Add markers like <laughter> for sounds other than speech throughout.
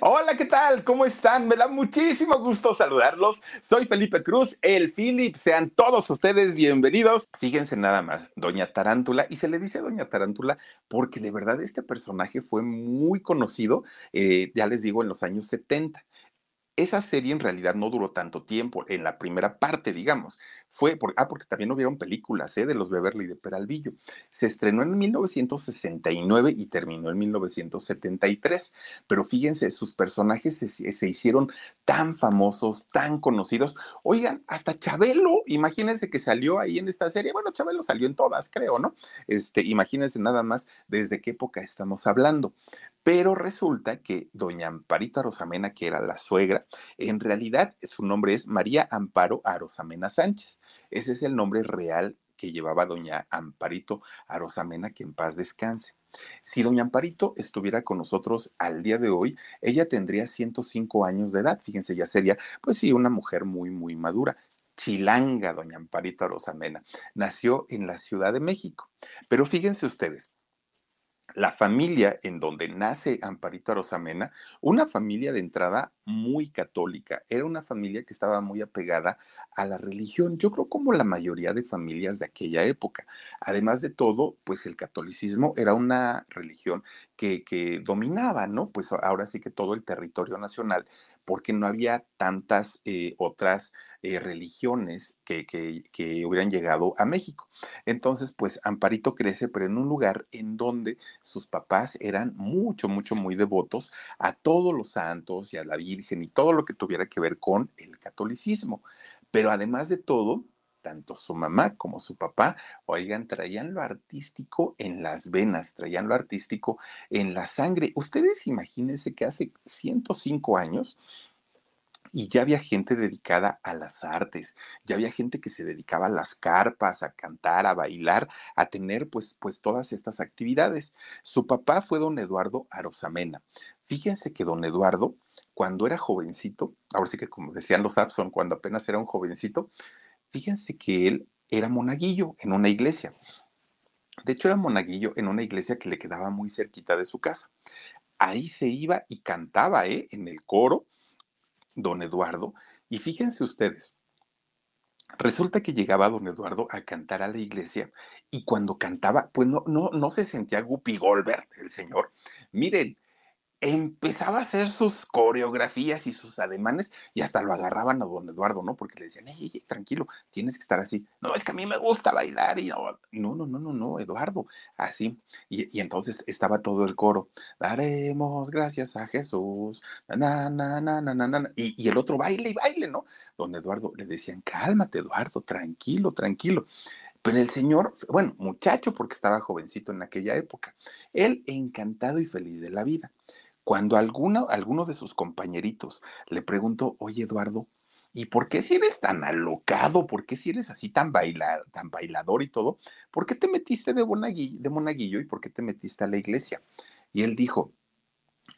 Hola, ¿qué tal? ¿Cómo están? Me da muchísimo gusto saludarlos. Soy Felipe Cruz, el Philip. Sean todos ustedes bienvenidos. Fíjense nada más, Doña Tarántula, y se le dice Doña Tarántula porque de verdad este personaje fue muy conocido, eh, ya les digo, en los años 70 esa serie en realidad no duró tanto tiempo, en la primera parte, digamos. Fue, por, ah, porque también hubieron películas ¿eh? de los Beverly de Peralvillo. Se estrenó en 1969 y terminó en 1973. Pero fíjense, sus personajes se, se hicieron tan famosos, tan conocidos. Oigan, hasta Chabelo, imagínense que salió ahí en esta serie. Bueno, Chabelo salió en todas, creo, ¿no? Este, imagínense nada más desde qué época estamos hablando. Pero resulta que doña Amparito Arosamena, que era la suegra, en realidad su nombre es María Amparo Arosamena Sánchez. Ese es el nombre real que llevaba doña Amparito Arosamena, que en paz descanse. Si doña Amparito estuviera con nosotros al día de hoy, ella tendría 105 años de edad. Fíjense, ya sería, pues sí, una mujer muy, muy madura. Chilanga, doña Amparito Arosamena. Nació en la Ciudad de México. Pero fíjense ustedes, la familia en donde nace Amparito Arosamena, una familia de entrada muy católica, era una familia que estaba muy apegada a la religión, yo creo como la mayoría de familias de aquella época. Además de todo, pues el catolicismo era una religión que, que dominaba, ¿no? Pues ahora sí que todo el territorio nacional, porque no había tantas eh, otras eh, religiones que, que, que hubieran llegado a México. Entonces, pues Amparito crece, pero en un lugar en donde sus papás eran mucho, mucho, muy devotos a todos los santos y a la Virgen y todo lo que tuviera que ver con el catolicismo. Pero además de todo, tanto su mamá como su papá, oigan, traían lo artístico en las venas, traían lo artístico en la sangre. Ustedes imagínense que hace 105 años y ya había gente dedicada a las artes, ya había gente que se dedicaba a las carpas, a cantar, a bailar, a tener pues, pues todas estas actividades. Su papá fue don Eduardo Arosamena. Fíjense que don Eduardo, cuando era jovencito, ahora sí que como decían los Abson, cuando apenas era un jovencito, fíjense que él era monaguillo en una iglesia. De hecho, era monaguillo en una iglesia que le quedaba muy cerquita de su casa. Ahí se iba y cantaba, ¿eh? En el coro, don Eduardo. Y fíjense ustedes, resulta que llegaba don Eduardo a cantar a la iglesia y cuando cantaba, pues no, no, no se sentía Guppy Goldberg, el señor. Miren, empezaba a hacer sus coreografías y sus ademanes y hasta lo agarraban a don Eduardo, ¿no? Porque le decían, ey, tranquilo, tienes que estar así. No, es que a mí me gusta bailar y no, no, no, no, no, Eduardo, así. Y, entonces estaba todo el coro, daremos gracias a Jesús, na, na, na, na, na, na, y, y el otro baile y baile, ¿no? Don Eduardo le decían, cálmate, Eduardo, tranquilo, tranquilo. Pero el señor, bueno, muchacho, porque estaba jovencito en aquella época, él encantado y feliz de la vida. Cuando alguno, alguno de sus compañeritos le preguntó, oye Eduardo, ¿y por qué si eres tan alocado? ¿Por qué si eres así tan, tan bailador y todo? ¿Por qué te metiste de monaguillo, y por qué te metiste a la iglesia? Y él dijo,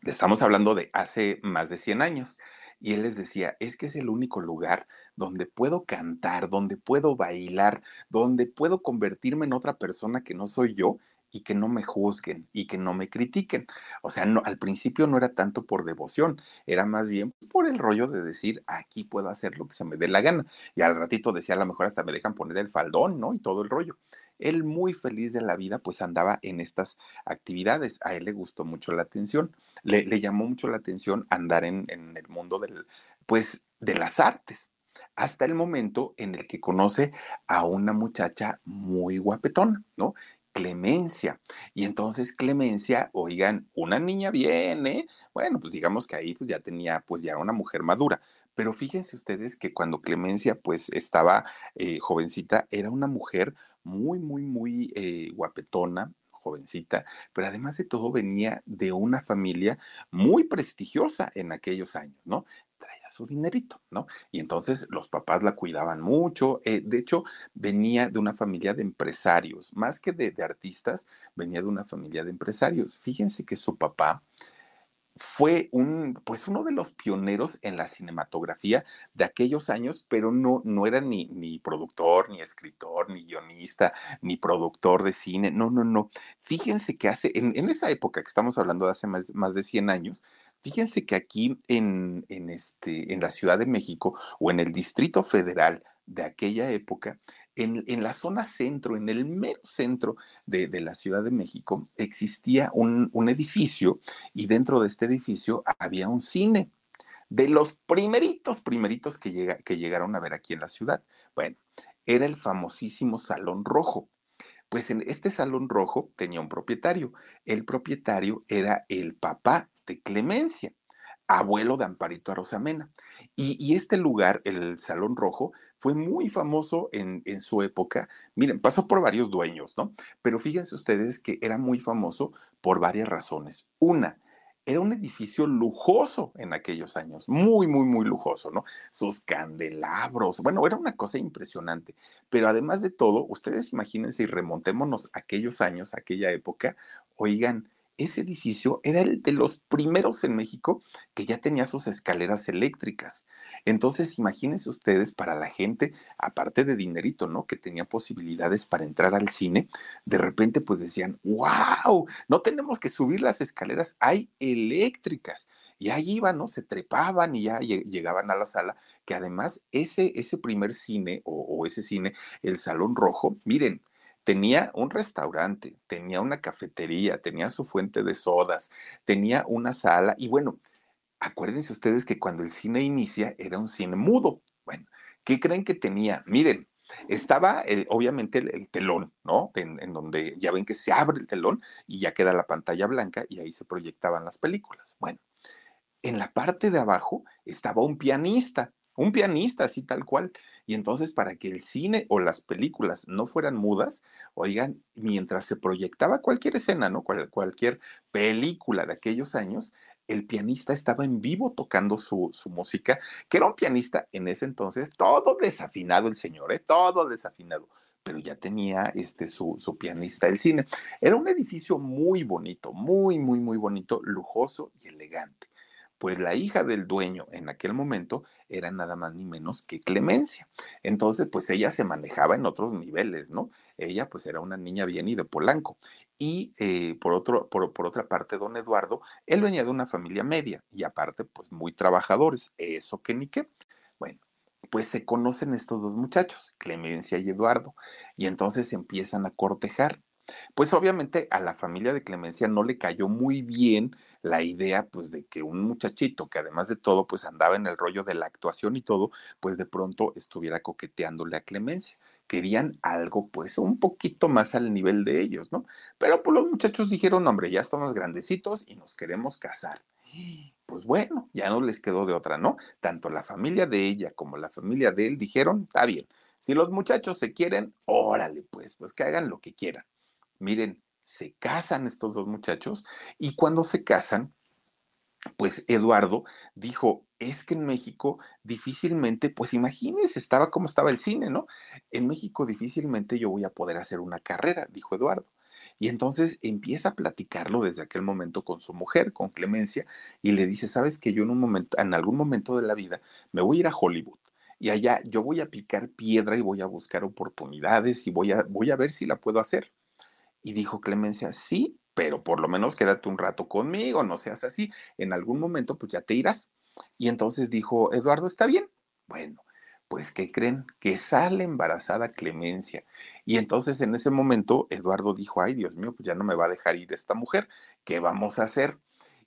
le estamos hablando de hace más de 100 años. Y él les decía, es que es el único lugar donde puedo cantar, donde puedo bailar, donde puedo convertirme en otra persona que no soy yo y que no me juzguen y que no me critiquen. O sea, no, al principio no era tanto por devoción, era más bien por el rollo de decir, aquí puedo hacer lo que se me dé la gana. Y al ratito decía, a lo mejor hasta me dejan poner el faldón, ¿no? Y todo el rollo. Él muy feliz de la vida, pues andaba en estas actividades. A él le gustó mucho la atención, le, le llamó mucho la atención andar en, en el mundo del, pues, de las artes hasta el momento en el que conoce a una muchacha muy guapetona, ¿no? Clemencia. Y entonces Clemencia, oigan, una niña viene, bueno, pues digamos que ahí pues ya tenía, pues ya era una mujer madura. Pero fíjense ustedes que cuando Clemencia pues estaba eh, jovencita, era una mujer muy, muy, muy eh, guapetona, jovencita, pero además de todo venía de una familia muy prestigiosa en aquellos años, ¿no? Su dinerito, ¿no? Y entonces los papás la cuidaban mucho. eh, de hecho, venía de una familia de empresarios, más que de, de artistas, venía de una familia de empresarios. Fíjense que su papá fue un, pues uno de los pioneros en la cinematografía de aquellos años, pero no, no era ni, ni productor, ni escritor, ni guionista, ni productor de cine. No, no, no. Fíjense que hace, en, en esa época que estamos hablando de hace más, más de 100 años, fíjense que aquí en, en, este, en la Ciudad de México o en el Distrito Federal de aquella época, en, en, la zona centro, en el mero centro de, de la Ciudad de México, existía un, un, edificio y dentro de este edificio había un cine de los primeritos, primeritos que, llega, que llegaron a ver aquí en la ciudad. Bueno, era el famosísimo Salón Rojo. Pues en este Salón Rojo tenía un propietario. El propietario era el papá Clemencia abuelo de Amparito Arosamena. Y, y, este lugar, el Salón Rojo, fue muy famoso en, en, su época. Miren, pasó por varios dueños, ¿no? Pero fíjense ustedes que era muy famoso por varias razones. Una, era un edificio lujoso en aquellos años, muy, muy, muy lujoso, ¿no? Sus candelabros, bueno, era una cosa impresionante. Pero además de todo, ustedes imagínense y remontémonos a aquellos años, a aquella época, oigan, ese edificio era el de los primeros en México que ya tenía sus escaleras eléctricas. Entonces, imagínense ustedes para la gente, aparte de dinerito, ¿no? Que tenía posibilidades para entrar al cine, de repente pues decían, wow, no tenemos que subir las escaleras, hay eléctricas. Y ahí iban, ¿no? Se trepaban y ya llegaban a la sala, que además ese, ese primer cine o, o ese cine, el Salón Rojo, miren, tenía un restaurante, tenía una cafetería, tenía su fuente de sodas, tenía una sala y bueno, acuérdense ustedes que cuando el cine inicia era un cine mudo. Bueno, ¿qué creen que tenía? Miren, estaba obviamente el, el, telón, ¿no? En, donde ya ven que se abre el telón y ya queda la pantalla blanca y ahí se proyectaban las películas. Bueno, en la parte de abajo estaba un pianista un pianista, así tal cual. Y entonces, para que el cine o las películas no fueran mudas, oigan, mientras se proyectaba cualquier escena, ¿no? Cual, cualquier película de aquellos años, el pianista estaba en vivo tocando su, su, música, que era un pianista en ese entonces, todo desafinado el señor, ¿eh? Todo desafinado pero ya tenía este, su, su pianista del cine. Era un edificio muy bonito, muy, muy, muy bonito, lujoso y elegante pues la hija del dueño en aquel momento era nada más ni menos que Clemencia. Entonces, pues ella se manejaba en otros niveles, ¿no? Ella pues era una niña bien y de Polanco. Y eh, por, otro, por, por, otra parte, don Eduardo, él venía de una familia media y aparte pues muy trabajadores, eso que ni qué. Bueno, pues se conocen estos dos muchachos, Clemencia y Eduardo, y entonces empiezan a cortejar. Pues obviamente a la familia de Clemencia no le cayó muy bien la idea pues de que un muchachito que además de todo pues andaba en el rollo de la actuación y todo, pues de pronto estuviera coqueteándole a Clemencia. Querían algo pues un poquito más al nivel de ellos, ¿no? Pero pues los muchachos dijeron, hombre, ya estamos grandecitos y nos queremos casar. Pues bueno, ya no les quedó de otra, ¿no? Tanto la familia de ella como la familia de él dijeron, está bien, si los muchachos se quieren, órale, pues, pues que hagan lo que quieran. Miren, se casan estos dos muchachos y cuando se casan, pues Eduardo dijo, es que en México difícilmente, pues imagínense, estaba como estaba el cine, ¿no? En México difícilmente yo voy a poder hacer una carrera, dijo Eduardo. Y entonces empieza a platicarlo desde aquel momento con su mujer, con Clemencia, y le dice, sabes que yo en un momento, en algún momento de la vida, me voy a ir a Hollywood. Y allá yo voy a picar piedra y voy a buscar oportunidades y voy a, voy a ver si la puedo hacer. Y dijo Clemencia, sí, pero por lo menos quédate un rato conmigo, no seas así. En algún momento, pues ya te irás. Y entonces dijo, Eduardo, está bien. Bueno, pues ¿qué creen? Que sale embarazada Clemencia. Y entonces en ese momento Eduardo dijo, ay Dios mío, pues ya no me va a dejar ir esta mujer. ¿Qué vamos a hacer?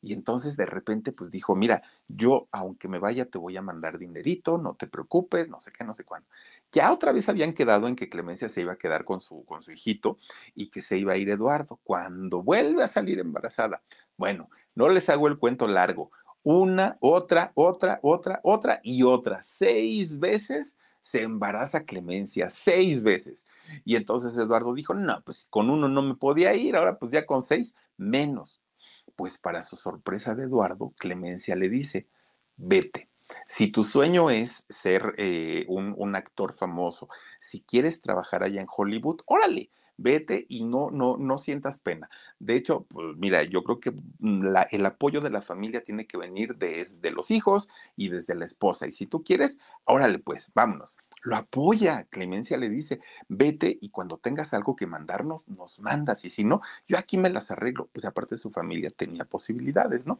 Y entonces de repente pues dijo, mira, yo aunque me vaya te voy a mandar dinerito, no te preocupes, no sé qué, no sé cuándo. Ya otra vez habían quedado en que Clemencia se iba a quedar con su, con su hijito y que se iba a ir Eduardo. Cuando vuelve a salir embarazada, bueno, no les hago el cuento largo. Una, otra, otra, otra, otra y otra. Seis veces se embaraza Clemencia, seis veces. Y entonces Eduardo dijo, no, pues con uno no me podía ir, ahora pues ya con seis, menos. Pues para su sorpresa de Eduardo, Clemencia le dice, vete. Si tu sueño es ser eh, un, actor famoso, si quieres trabajar allá en Hollywood, órale, vete y no, no, no sientas pena. De hecho, pues mira, yo creo que mm, el apoyo de la familia tiene que venir desde los hijos y desde la esposa. Y si tú quieres, órale, pues, vámonos. Lo apoya, Clemencia le dice, vete y cuando tengas algo que mandarnos, nos mandas. Y si no, yo aquí me las arreglo. Pues aparte su familia tenía posibilidades, ¿no?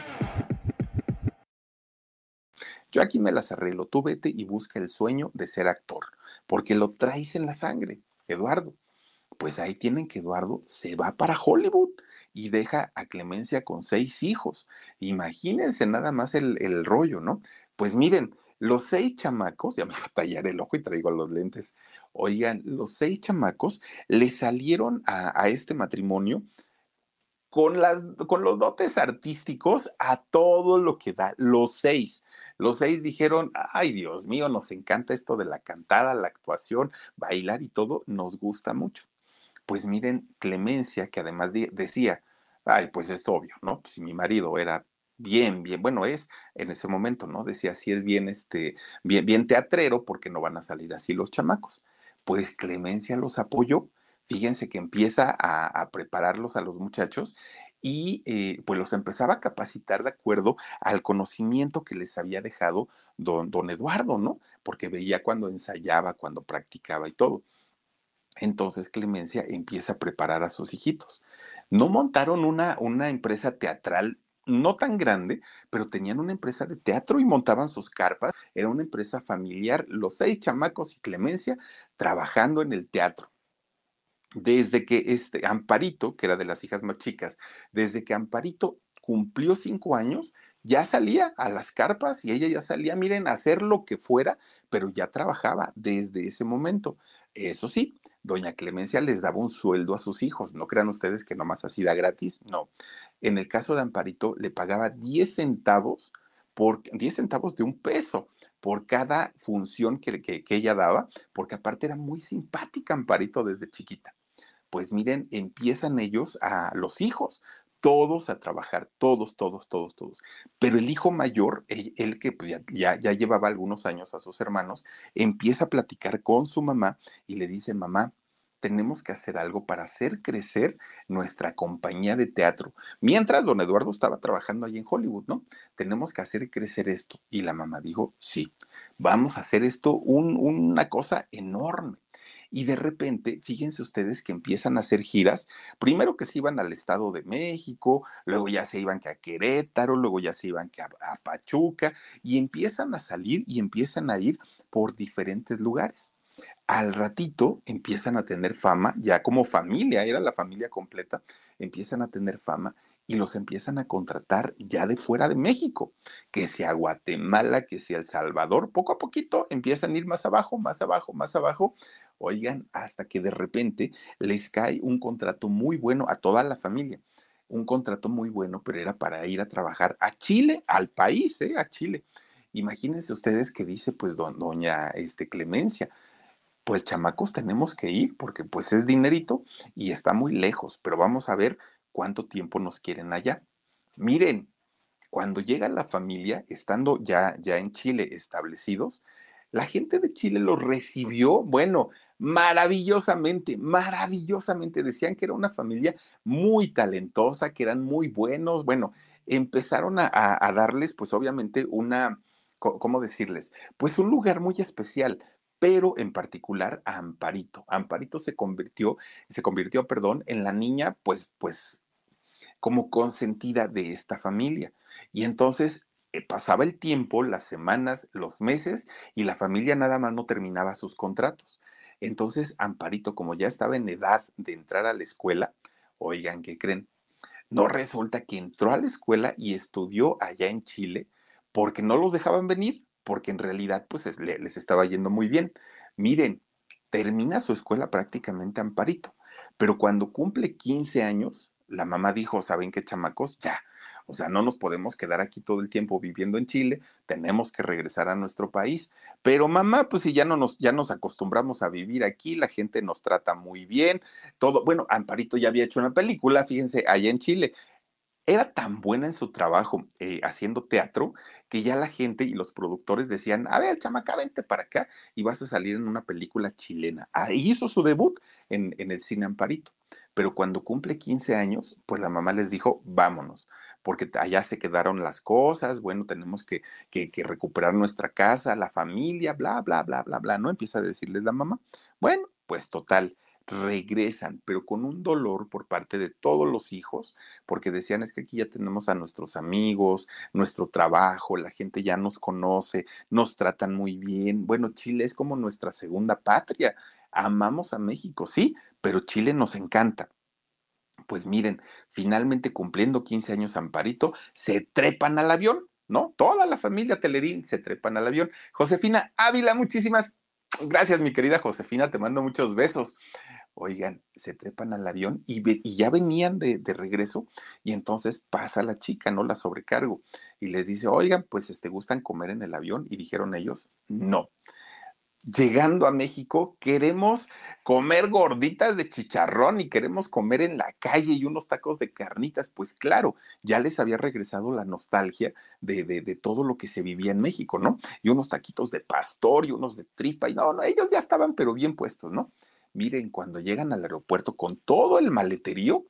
Yo aquí me las arreglo. Tú vete y busca el sueño de ser actor, porque lo traes en la sangre, Eduardo. Pues ahí tienen que Eduardo se va para Hollywood y deja a Clemencia con seis hijos. Imagínense nada más el, el rollo, ¿no? Pues miren, los seis chamacos, ya me <laughs> voy a tallar el ojo y traigo los lentes. Oigan, los seis chamacos le salieron a, a este matrimonio con, las, con los dotes artísticos a todo lo que da, los seis. Los seis dijeron, ay Dios mío, nos encanta esto de la cantada, la actuación, bailar y todo, nos gusta mucho. Pues miren, Clemencia, que además de, decía, ay, pues es obvio, ¿no? Si mi marido era bien, bien, bueno, es en ese momento, ¿no? Decía, si es bien, este, bien, bien teatrero, porque no van a salir así los chamacos. Pues Clemencia los apoyó fíjense que empieza a prepararlos a los muchachos y eh, pues los empezaba a capacitar de acuerdo al conocimiento que les había dejado don, don Eduardo, ¿no? Porque veía cuando ensayaba, cuando practicaba y todo. Entonces Clemencia empieza a preparar a sus hijitos. No montaron una, una empresa teatral no tan grande, pero tenían una empresa de teatro y montaban sus carpas. Era una empresa familiar, los seis chamacos y Clemencia trabajando en el teatro desde que este Amparito, que era de las hijas más chicas, desde que Amparito cumplió cinco años, ya salía a las carpas y ella ya salía, miren, a hacer lo que fuera, pero ya trabajaba desde ese momento. Eso sí, doña Clemencia les daba un sueldo a sus hijos, no crean ustedes que nomás así da gratis, no. En el caso de Amparito le pagaba 10 centavos por 10 centavos de un peso por cada función que, que, que ella daba, porque aparte era muy simpática Amparito desde chiquita pues miren, empiezan ellos a los hijos, todos a trabajar, todos, todos, todos, todos. Pero el hijo mayor, el, que pues, ya, ya, llevaba algunos años a sus hermanos, empieza a platicar con su mamá y le dice, mamá, tenemos que hacer algo para hacer crecer nuestra compañía de teatro. Mientras don Eduardo estaba trabajando allí en Hollywood, ¿no? Tenemos que hacer crecer esto. Y la mamá dijo, sí, vamos a hacer esto una cosa enorme y de repente, fíjense ustedes que empiezan a hacer giras, primero que se iban al Estado de México, luego ya se iban que a Querétaro, luego ya se iban que a, Pachuca, y empiezan a salir y empiezan a ir por diferentes lugares. Al ratito empiezan a tener fama, ya como familia, era la familia completa, empiezan a tener fama y los empiezan a contratar ya de fuera de México, que sea Guatemala, que sea El Salvador, poco a poquito empiezan a ir más abajo, más abajo, más abajo, oigan, hasta que de repente les cae un contrato muy bueno a toda la familia, un contrato muy bueno, pero era para ir a trabajar a Chile, al país, ¿eh? a Chile. Imagínense ustedes que dice pues doña este, Clemencia, pues chamacos tenemos que ir porque pues es dinerito y está muy lejos, pero vamos a ver cuánto tiempo nos quieren allá. Miren, cuando llega la familia, estando ya, ya en Chile establecidos, la gente de Chile los recibió, bueno, maravillosamente, maravillosamente. Decían que era una familia muy talentosa, que eran muy buenos. Bueno, empezaron a, darles, pues obviamente, una, ¿cómo decirles? Pues un lugar muy especial pero en particular a Amparito. Amparito se convirtió, se convirtió, perdón, en la niña, pues, pues, como consentida de esta familia. Y entonces eh, pasaba el tiempo, las semanas, los meses, y la familia nada más no terminaba sus contratos. Entonces, Amparito, como ya estaba en edad de entrar a la escuela, oigan, ¿qué creen? No resulta que entró a la escuela y estudió allá en Chile porque no los dejaban venir, porque en realidad pues les estaba yendo muy bien. Miren, termina su escuela prácticamente Amparito, pero cuando cumple 15 años, la mamá dijo, ¿saben qué chamacos? Ya, o sea, no nos podemos quedar aquí todo el tiempo viviendo en Chile, tenemos que regresar a nuestro país. Pero mamá, pues si ya no nos, ya nos acostumbramos a vivir aquí, la gente nos trata muy bien, todo. Bueno, Amparito ya había hecho una película, fíjense, allá en Chile. Era tan buena en su trabajo eh, haciendo teatro que ya la gente y los productores decían, a ver, chamaca, vente para acá y vas a salir en una película chilena. Ahí hizo su debut en, en el cine Amparito. Pero cuando cumple 15 años, pues la mamá les dijo, vámonos porque allá se quedaron las cosas, bueno, tenemos que, recuperar nuestra casa, la familia, bla, bla, bla, bla, bla, ¿no? Empieza a decirles la mamá. Bueno, pues total, regresan, pero con un dolor por parte de todos los hijos, porque decían es que aquí ya tenemos a nuestros amigos, nuestro trabajo, la gente ya nos conoce, nos tratan muy bien. Bueno, Chile es como nuestra segunda patria. Amamos a México, sí, pero Chile nos encanta. Pues miren, finalmente cumpliendo 15 años Amparito, se trepan al avión, ¿no? Toda la familia Telerín se trepan al avión. Josefina Ávila, muchísimas gracias, mi querida Josefina, te mando muchos besos. Oigan, se trepan al avión y, ya venían de, de, regreso y entonces pasa la chica, ¿no? La sobrecargo y les dice, oigan, pues, ¿te este, gustan comer en el avión? Y dijeron ellos, no llegando a México, queremos comer gorditas de chicharrón y queremos comer en la calle y unos tacos de carnitas. Pues claro, ya les había regresado la nostalgia de, de, todo lo que se vivía en México, ¿no? Y unos taquitos de pastor y unos de tripa y no, no, ellos ya estaban pero bien puestos, ¿no? Miren, cuando llegan al aeropuerto con todo el maleterío,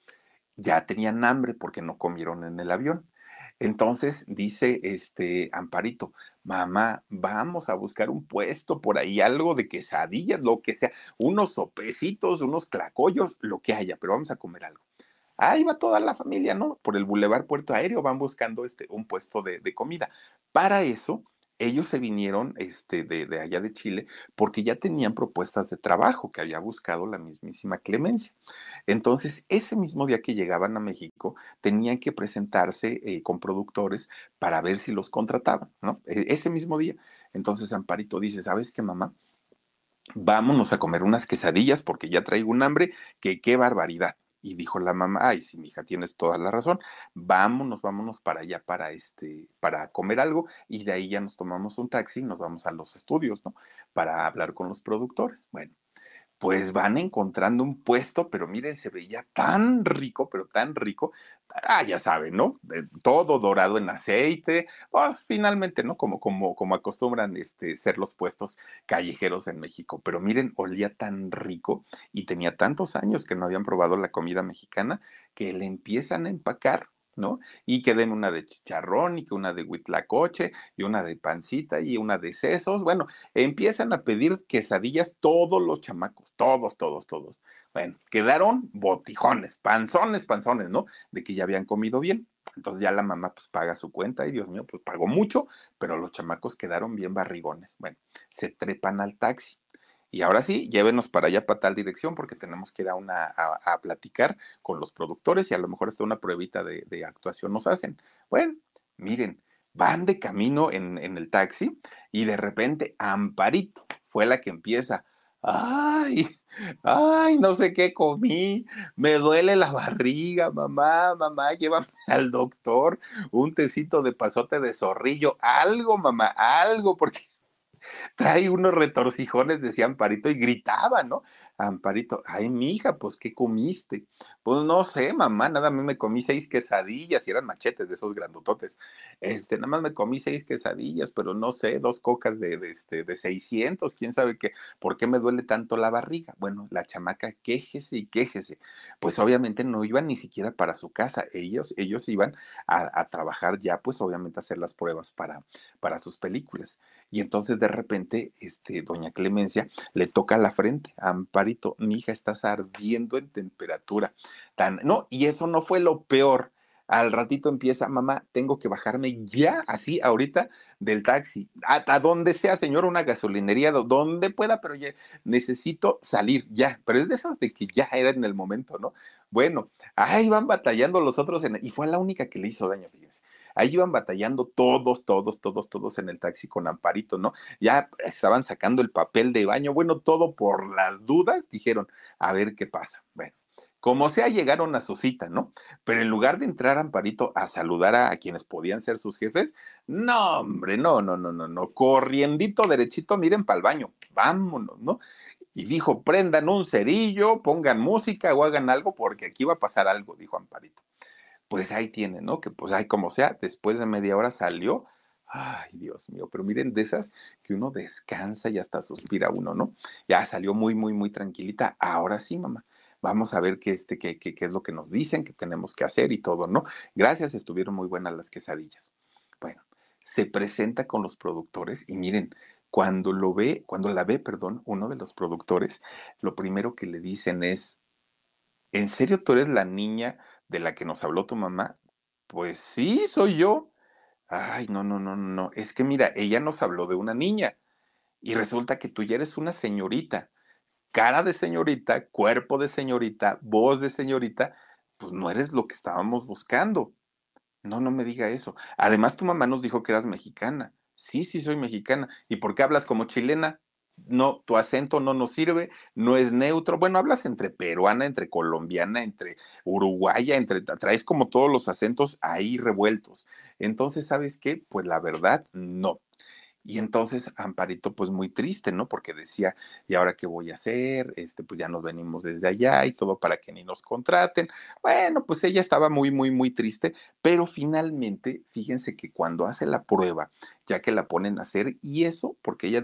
ya tenían hambre porque no comieron en el avión. Entonces dice este Amparito, mamá, vamos a buscar un puesto por ahí, algo de quesadillas, lo que sea, unos sopecitos, unos clacollos, lo que haya, pero vamos a comer algo. Ahí va toda la familia, ¿no? Por el Boulevard Puerto Aéreo van buscando este, un puesto de, de comida. Para eso, ellos se vinieron este, de, allá de Chile porque ya tenían propuestas de trabajo que había buscado la mismísima Clemencia. Entonces, ese mismo día que llegaban a México, tenían que presentarse eh, con productores para ver si los contrataban, ¿no? E, ese mismo día. Entonces, Amparito dice, ¿sabes qué, mamá? Vámonos a comer unas quesadillas porque ya traigo un hambre, que qué barbaridad. Y dijo la mamá, ay, sí, mi hija, tienes toda la razón, vámonos, vámonos para allá para este, para comer algo, y de ahí ya nos tomamos un taxi y nos vamos a los estudios, ¿no? Para hablar con los productores. Bueno, pues van encontrando un puesto, pero miren, se veía tan rico, pero tan rico, ah, ya saben, ¿no? todo dorado en aceite, pues finalmente, ¿no? Como, como, como acostumbran este, ser los puestos callejeros en México, pero miren, olía tan rico y tenía tantos años que no habían probado la comida mexicana que le empiezan a empacar ¿no? Y que den una de chicharrón y que una de huitlacoche y una de pancita y una de sesos. Bueno, empiezan a pedir quesadillas todos los chamacos, todos, todos, todos. Bueno, quedaron botijones, panzones, panzones, ¿no? De que ya habían comido bien. Entonces ya la mamá pues paga su cuenta y Dios mío, pues pagó mucho, pero los chamacos quedaron bien barrigones. Bueno, se trepan al taxi y ahora sí, llévenos para allá, para tal dirección, porque tenemos que ir a, una, platicar con los productores y a lo mejor hasta una pruebita de, de actuación nos hacen. Bueno, miren, van de camino en, en el taxi y de repente Amparito fue la que empieza. Ay, ay, no sé qué comí, me duele la barriga, mamá, mamá, llévame <laughs> al doctor, un tecito de pasote de zorrillo, algo, mamá, algo, porque trae unos retorcijones, decía Amparito, y gritaba, ¿no? Amparito, ay, mi hija, pues, ¿qué comiste? Pues no sé, mamá, nada más me comí seis quesadillas y eran machetes de esos grandototes. Este, nada más me comí seis quesadillas, pero no sé, dos cocas de, de, este, de 600, quién sabe qué, ¿por qué me duele tanto la barriga? Bueno, la chamaca, quéjese y quéjese. Pues obviamente no iban ni siquiera para su casa, ellos, ellos iban a, trabajar ya, pues obviamente a hacer las pruebas para, para sus películas. Y entonces de repente, este, doña Clemencia le toca la frente a Amparito, mi hija, estás ardiendo en temperatura. Tan, no, y eso no fue lo peor. Al ratito empieza, mamá, tengo que bajarme ya, así, ahorita, del taxi. A, donde sea, señor, una gasolinería, donde pueda, pero ya necesito salir, ya. Pero es de esas de que ya era en el momento, ¿no? Bueno, ahí van batallando los otros, y fue la única que le hizo daño, fíjense. Ahí iban batallando todos, todos, todos, todos en el taxi con Amparito, ¿no? Ya estaban sacando el papel de baño, bueno, todo por las dudas, dijeron, a ver qué pasa. Bueno, como sea, llegaron a su cita, ¿no? Pero en lugar de entrar Amparito a saludar a, quienes podían ser sus jefes, no, hombre, no, no, no, no, no, corriendito derechito, miren para el baño, vámonos, ¿no? Y dijo, prendan un cerillo, pongan música o hagan algo porque aquí va a pasar algo, dijo Amparito pues ahí tiene, ¿no? Que pues ahí como sea, después de media hora salió. Ay, Dios mío, pero miren de esas que uno descansa y hasta suspira uno, ¿no? Ya salió muy, muy, muy tranquilita. Ahora sí, mamá. Vamos a ver qué, este, qué, qué, qué es lo que nos dicen, qué tenemos que hacer y todo, ¿no? Gracias, estuvieron muy buenas las quesadillas. Bueno, se presenta con los productores y miren, cuando lo ve, cuando la ve, perdón, uno de los productores, lo primero que le dicen es, ¿en serio tú eres la niña de la que nos habló tu mamá? Pues sí, soy yo. Ay, no, no, no, no. Es que mira, ella nos habló de una niña y resulta que tú ya eres una señorita. Cara de señorita, cuerpo de señorita, voz de señorita, pues no eres lo que estábamos buscando. No, no me diga eso. Además, tu mamá nos dijo que eras mexicana. Sí, sí, soy mexicana. ¿Y por qué hablas como chilena? No, tu acento no nos sirve, no es neutro. Bueno, hablas entre peruana, entre colombiana, entre uruguaya, entre, traes como todos los acentos ahí revueltos. Entonces, ¿sabes qué? Pues la verdad, no. Y entonces Amparito, pues muy triste, ¿no? Porque decía, ¿y ahora qué voy a hacer? Este, pues ya nos venimos desde allá y todo para que ni nos contraten. Bueno, pues ella estaba muy, muy, muy triste, pero finalmente, fíjense que cuando hace la prueba, ya que la ponen a hacer, y eso porque ella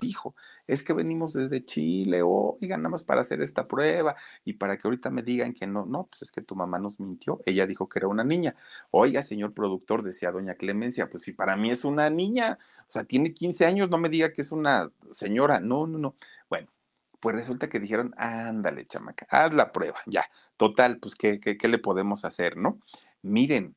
dijo, es que venimos desde Chile, oigan, nada más para hacer esta prueba y para que ahorita me digan que no, no, pues es que tu mamá nos mintió, ella dijo que era una niña. Oiga, señor productor, decía doña Clemencia, pues si para mí es una niña, o sea, tiene 15 años, no me diga que es una señora, no, no, no. Bueno, pues resulta que dijeron, ándale, chamaca, haz la prueba, ya, total, pues, ¿qué, qué, qué le podemos hacer, no? Miren,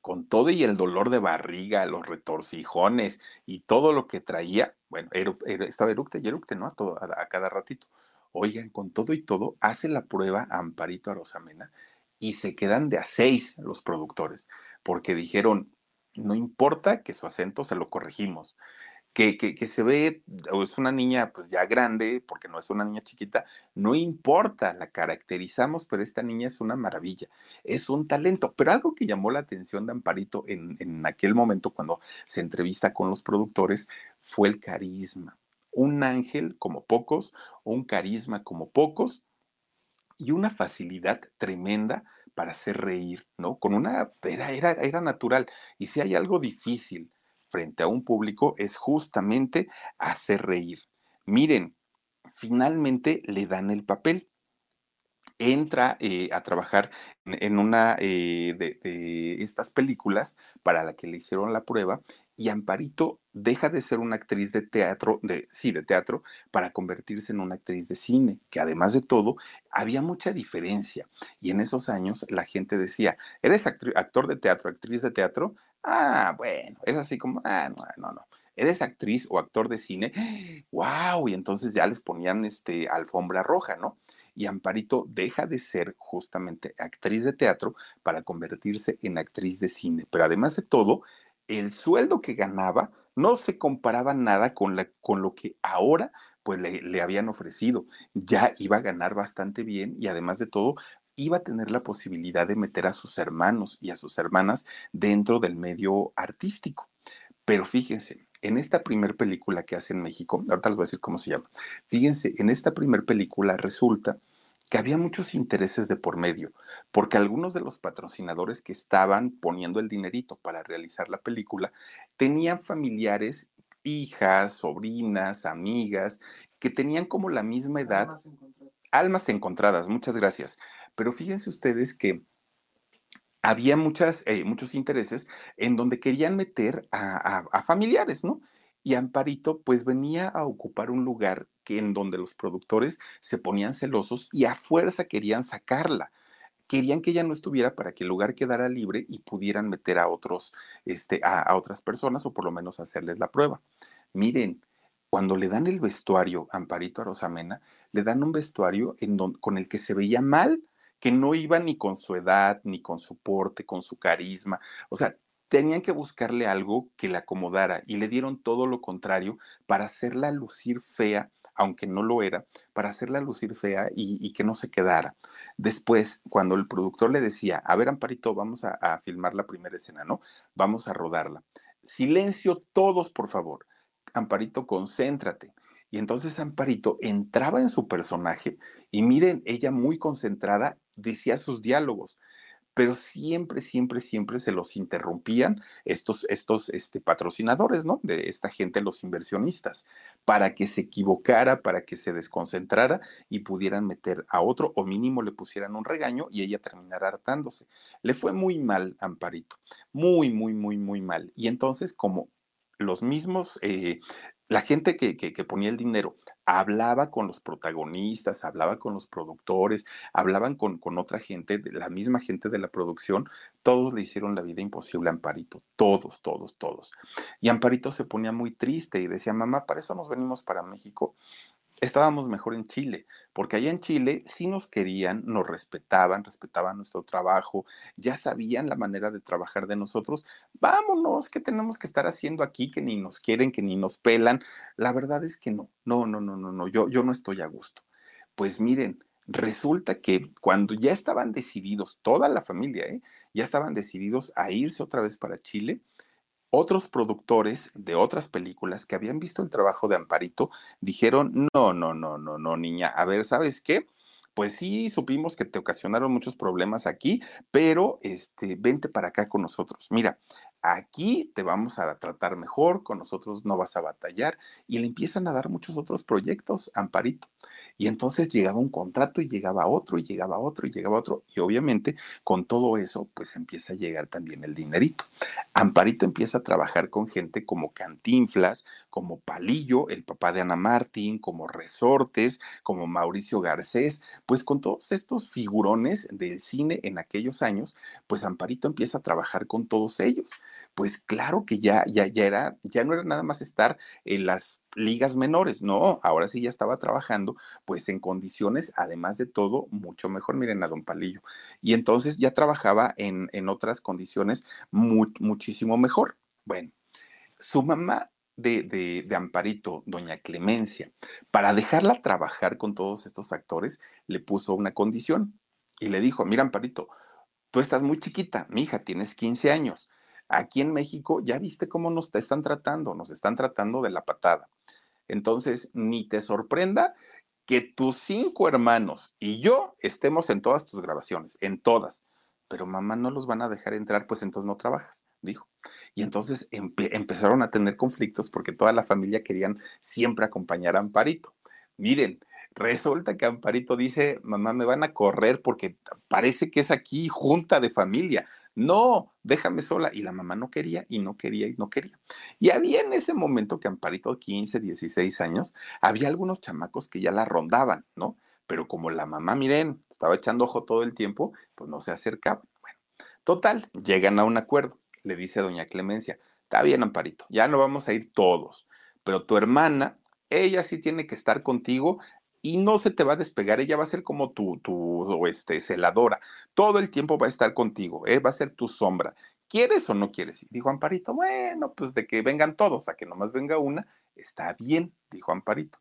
con todo y el dolor de barriga, los retorcijones y todo lo que traía, bueno, estaba eructe y eructe, ¿no? A, todo, a, cada ratito. Oigan, con todo y todo, hace la prueba Amparito Arosamena y se quedan de a seis los productores, porque dijeron, no importa que su acento se lo corregimos que, se ve, o es una niña pues ya grande, porque no es una niña chiquita, no importa, la caracterizamos, pero esta niña es una maravilla, es un talento. Pero algo que llamó la atención de Amparito en, en aquel momento cuando se entrevista con los productores fue el carisma. Un ángel como pocos, un carisma como pocos y una facilidad tremenda para hacer reír, ¿no? Con una, era, era, era natural. Y si hay algo difícil, frente a un público es justamente hacer reír. Miren, finalmente le dan el papel. Entra eh, a trabajar en una eh, de, estas películas para la que le hicieron la prueba y Amparito deja de ser una actriz de teatro, de, sí, de teatro, para convertirse en una actriz de cine, que además de todo, había mucha diferencia. Y en esos años la gente decía, ¿eres actor de teatro, actriz de teatro? Ah, bueno, es así como, ah, no, no, no. ¿eres actriz o actor de cine? ¡Wow! Y entonces ya les ponían este, alfombra roja, ¿no? Y Amparito deja de ser justamente actriz de teatro para convertirse en actriz de cine. Pero además de todo, el sueldo que ganaba no se comparaba nada con, la, con lo que ahora pues le, le, habían ofrecido. Ya iba a ganar bastante bien y además de todo iba a tener la posibilidad de meter a sus hermanos y a sus hermanas dentro del medio artístico. Pero fíjense, en esta primer película que hace en México, ahorita les voy a decir cómo se llama, fíjense, en esta primer película resulta que había muchos intereses de por medio, porque algunos de los patrocinadores que estaban poniendo el dinerito para realizar la película tenían familiares, hijas, sobrinas, amigas, que tenían como la misma edad. Almas encontradas, almas encontradas muchas gracias. Pero fíjense ustedes que había eh, muchos intereses en donde querían meter a, familiares, ¿no? Y Amparito pues venía a ocupar un lugar que en donde los productores se ponían celosos y a fuerza querían sacarla. Querían que ella no estuviera para que el lugar quedara libre y pudieran meter a otros, este, a, otras personas o por lo menos hacerles la prueba. Miren, cuando le dan el vestuario a Amparito a Rosamena, le dan un vestuario en con el que se veía mal que no iba ni con su edad, ni con su porte, con su carisma. O sea, tenían que buscarle algo que le acomodara y le dieron todo lo contrario para hacerla lucir fea, aunque no lo era, para hacerla lucir fea y, y que no se quedara. Después, cuando el productor le decía, a ver, Amparito, vamos a, a filmar la primera escena, ¿no? Vamos a rodarla. Silencio todos, por favor. Amparito, concéntrate. Y entonces Amparito entraba en su personaje y miren, ella muy concentrada decía sus diálogos, pero siempre, siempre, siempre se los interrumpían estos, estos este, patrocinadores, ¿no? De esta gente, los inversionistas, para que se equivocara, para que se desconcentrara y pudieran meter a otro, o mínimo le pusieran un regaño y ella terminara hartándose. Le fue muy mal, Amparito, muy, muy, muy, muy mal. Y entonces, como los mismos eh, la gente que, que, que, ponía el dinero hablaba con los protagonistas, hablaba con los productores, hablaban con, con otra gente, la misma gente de la producción, todos le hicieron la vida imposible a Amparito, todos, todos, todos. Y Amparito se ponía muy triste y decía, mamá, para eso nos venimos para México estábamos mejor en Chile, porque allá en Chile sí nos querían, nos respetaban, respetaban nuestro trabajo, ya sabían la manera de trabajar de nosotros. Vámonos, ¿qué tenemos que estar haciendo aquí que ni nos quieren, que ni nos pelan? La verdad es que no, no, no, no, no, no, yo, yo no estoy a gusto. Pues miren, resulta que cuando ya estaban decididos, toda la familia, ¿eh? ya estaban decididos a irse otra vez para Chile, otros productores de otras películas que habían visto el trabajo de Amparito dijeron, no, no, no, no, no, niña, a ver, ¿sabes qué? Pues sí, supimos que te ocasionaron muchos problemas aquí, pero este, vente para acá con nosotros. Mira, aquí te vamos a tratar mejor, con nosotros no vas a batallar, y le empiezan a dar muchos otros proyectos, Amparito. Y entonces llegaba un contrato y llegaba otro y llegaba otro y llegaba otro. Y obviamente con todo eso pues empieza a llegar también el dinerito. Amparito empieza a trabajar con gente como Cantinflas, como Palillo, el papá de Ana Martín, como Resortes, como Mauricio Garcés, pues con todos estos figurones del cine en aquellos años, pues Amparito empieza a trabajar con todos ellos. Pues claro que ya, ya, ya era, ya no era nada más estar en las ligas menores. No, ahora sí ya estaba trabajando, pues en condiciones, además de todo, mucho mejor. Miren a don Palillo. Y entonces ya trabajaba en, en otras condiciones muchísimo mejor. Bueno, su mamá de, de, de, Amparito, doña Clemencia, para dejarla trabajar con todos estos actores, le puso una condición y le dijo, mira Amparito, tú estás muy chiquita, mi hija, tienes 15 años. Aquí en México ya viste cómo nos te están tratando, nos están tratando de la patada. Entonces, ni te sorprenda que tus cinco hermanos y yo estemos en todas tus grabaciones, en todas. Pero mamá no los van a dejar entrar, pues entonces no trabajas, dijo. Y entonces empe empezaron a tener conflictos porque toda la familia querían siempre acompañar a Amparito. Miren, resulta que Amparito dice, mamá, me van a correr porque parece que es aquí junta de familia no, déjame sola. Y la mamá no quería y no quería y no quería. Y había en ese momento que Amparito, 15, 16 años, había algunos chamacos que ya la rondaban, ¿no? Pero como la mamá, miren, estaba echando ojo todo el tiempo, pues no se acercaban. Bueno, total, llegan a un acuerdo. Le dice doña Clemencia, Está bien, Amparito, ya no vamos a ir todos, pero tu hermana, ella sí tiene que estar contigo y no se te va a despegar, ella va a ser como tu, tu este, celadora, todo el tiempo va a estar contigo, ¿eh? va a ser tu sombra. ¿Quieres o no quieres? Dijo Amparito, bueno, pues de que vengan todos, a que nomás venga una, está bien, dijo Amparito.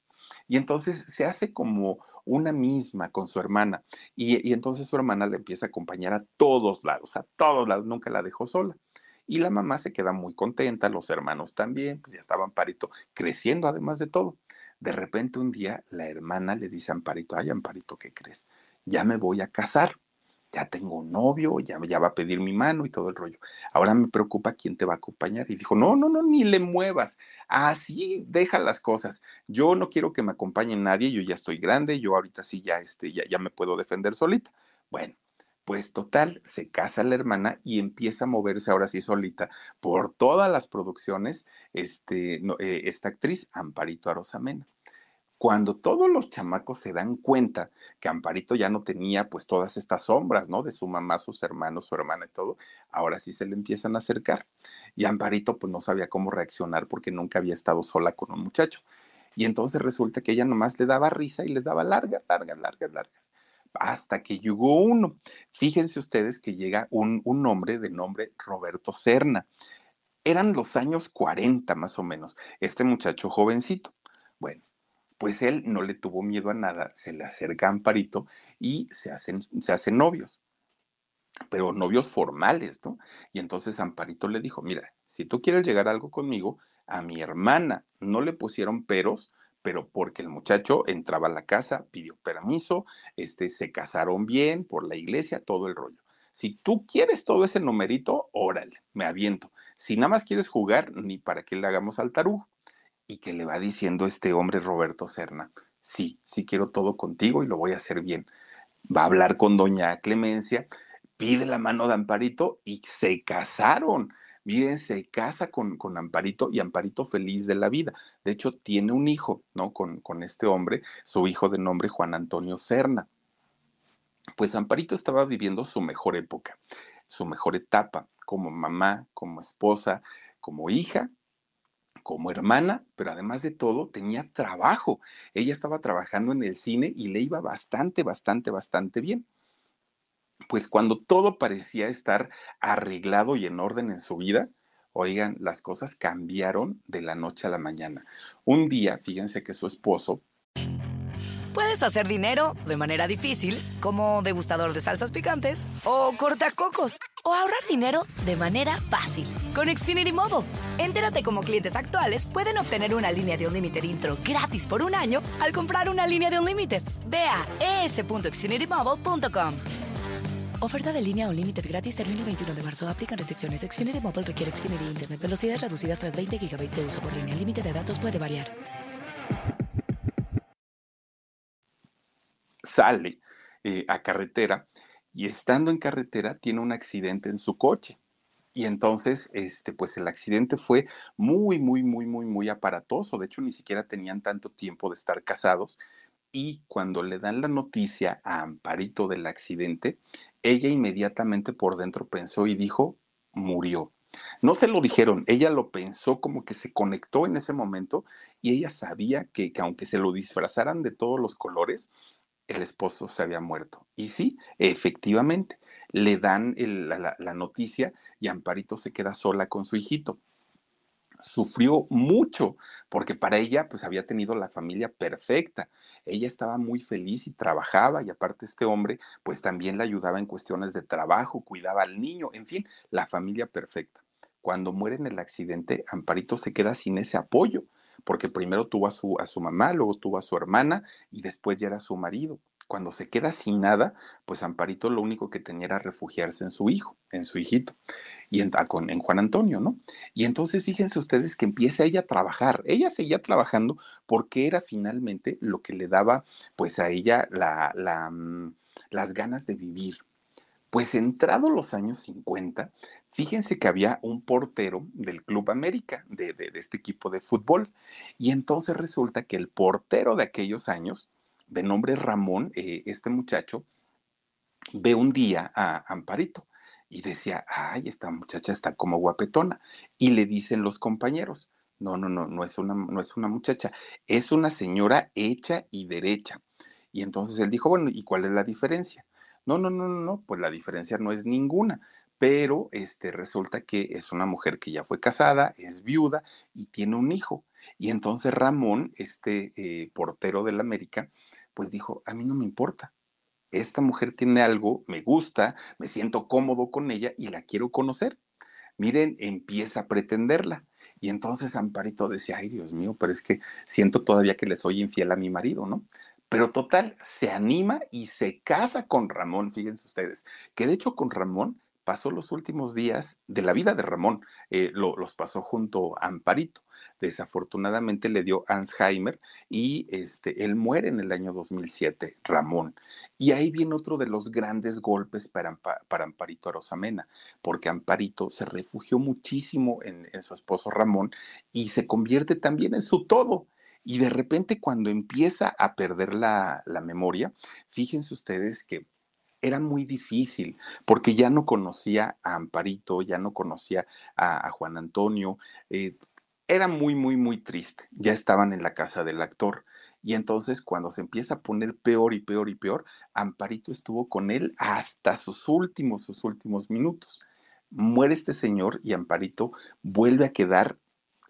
Y entonces se hace como una misma con su hermana. Y, y, entonces su hermana le empieza a acompañar a todos lados, a todos lados, nunca la dejó sola. Y la mamá se queda muy contenta, los hermanos también, pues ya estaba Amparito creciendo además de todo. De repente un día la hermana le dice a Amparito, ay Amparito, ¿qué crees? Ya me voy a casar, ya tengo un novio, ya, ya va a pedir mi mano y todo el rollo. Ahora me preocupa quién te va a acompañar. Y dijo, no, no, no, ni le muevas. Así deja las cosas. Yo no quiero que me acompañe nadie, yo ya estoy grande, yo ahorita sí ya, este, ya, ya me puedo defender solita. Bueno, pues total, se casa la hermana y empieza a moverse ahora sí solita por todas las producciones, este, eh, esta actriz, Amparito Arosamena. Cuando todos los chamacos se dan cuenta que Amparito ya no tenía pues todas estas sombras, ¿no? De su mamá, sus hermanos, su hermana y todo, ahora sí se le empiezan a acercar. Y Amparito pues no sabía cómo reaccionar porque nunca había estado sola con un muchacho. Y entonces resulta que ella nomás le daba risa y les daba largas, largas, largas, largas hasta que llegó uno. Fíjense ustedes que llega un, un hombre de nombre Roberto Serna. Eran los años 40 más o menos, este muchacho jovencito. Bueno, pues él no le tuvo miedo a nada, se le acerca a Amparito y se hacen, se hacen novios, pero novios formales, ¿no? Y entonces Amparito le dijo, mira, si tú quieres llegar a algo conmigo, a mi hermana no le pusieron peros, pero porque el muchacho entraba a la casa, pidió permiso, este, se casaron bien por la iglesia, todo el rollo. Si tú quieres todo ese numerito, órale, me aviento. Si nada más quieres jugar, ni para qué le hagamos al tarugo. Y que le va diciendo este hombre Roberto Serna, sí, sí quiero todo contigo y lo voy a hacer bien. Va a hablar con doña Clemencia, pide la mano de Amparito y se casaron. Miren, se casa con, con, Amparito y Amparito feliz de la vida. De hecho, tiene un hijo, ¿no? Con, con este hombre, su hijo de nombre Juan Antonio Serna. Pues Amparito estaba viviendo su mejor época, su mejor etapa, como mamá, como esposa, como hija, como hermana, pero además de todo tenía trabajo. Ella estaba trabajando en el cine y le iba bastante, bastante, bastante bien pues cuando todo parecía estar arreglado y en orden en su vida, oigan, las cosas cambiaron de la noche a la mañana. Un día, fíjense que su esposo... Puedes hacer dinero de manera difícil, como degustador de salsas picantes, o cortacocos, o ahorrar dinero de manera fácil con Xfinity Mobile. Entérate cómo clientes actuales pueden obtener una línea de un límite intro gratis por un año al comprar una línea de un límite. Ve a es.xfinitymobile.com. Oferta de línea o límite gratis termina el 21 de marzo. Aplican restricciones. Xfinity Mobile requiere Xfinity Internet. Velocidades reducidas tras 20 GB de uso por línea. El límite de datos puede variar. Sale eh, a carretera y estando en carretera tiene un accidente en su coche. Y entonces, este, pues el accidente fue muy, muy, muy, muy, muy aparatoso. De hecho, ni siquiera tenían tanto tiempo de estar casados. Y cuando le dan la noticia a Amparito del accidente, ella inmediatamente por dentro pensó y dijo, murió. No se lo dijeron, ella lo pensó como que se conectó en ese momento y ella sabía que, que aunque se lo disfrazaran de todos los colores, el esposo se había muerto. Y sí, efectivamente, le dan la noticia y Amparito se queda sola con su hijito sufrió mucho, porque para ella pues había tenido la familia perfecta. Ella estaba muy feliz y trabajaba y aparte este hombre pues también le ayudaba en cuestiones de trabajo, cuidaba al niño, en fin, la familia perfecta. Cuando muere en el accidente, Amparito se queda sin ese apoyo, porque primero tuvo a su, a su mamá, luego tuvo a su hermana y después ya era su marido cuando se queda sin nada, pues Amparito lo único que tenía era refugiarse en su hijo, en su hijito, y en, en, Juan Antonio, ¿no? Y entonces fíjense ustedes que empieza ella a trabajar. Ella seguía trabajando porque era finalmente lo que le daba, pues a ella la, la, mm, las ganas de vivir. Pues entrado los años 50, fíjense que había un portero del Club América, de este equipo de fútbol, y entonces resulta que el portero de aquellos años, de nombre Ramón, eh, este muchacho, ve un día a Amparito y decía, ay, esta muchacha está como guapetona. Y le dicen los compañeros, no, no, no, no es una, no es una muchacha, es una señora hecha y derecha. Y entonces él dijo, bueno, ¿y cuál es la diferencia? No, no, no, no, no, pues la diferencia no es ninguna, pero este, resulta que es una mujer que ya fue casada, es viuda y tiene un hijo. Y entonces Ramón, este eh, portero del América, pues dijo, a mí no me importa, esta mujer tiene algo, me gusta, me siento cómodo con ella y la quiero conocer. Miren, empieza a pretenderla. Y entonces Amparito decía, ay Dios mío, pero es que siento todavía que le soy infiel a mi marido, ¿no? Pero total, se anima y se casa con Ramón, fíjense ustedes, que de hecho con Ramón pasó los últimos días de la vida de Ramón, eh, los pasó junto a Amparito. Desafortunadamente le dio Alzheimer y este, él muere en el año 2007, Ramón. Y ahí viene otro de los grandes golpes para, para Amparito Arosamena, porque Amparito se refugió muchísimo en, su esposo Ramón y se convierte también en su todo. Y de repente cuando empieza a perder la, la memoria, fíjense ustedes que era muy difícil porque ya no conocía a Amparito, ya no conocía a, Juan Antonio. Eh, era muy, muy, muy triste. Ya estaban en la casa del actor. Y entonces cuando se empieza a poner peor y peor y peor, Amparito estuvo con él hasta sus últimos, sus últimos minutos. Muere este señor y Amparito vuelve a quedar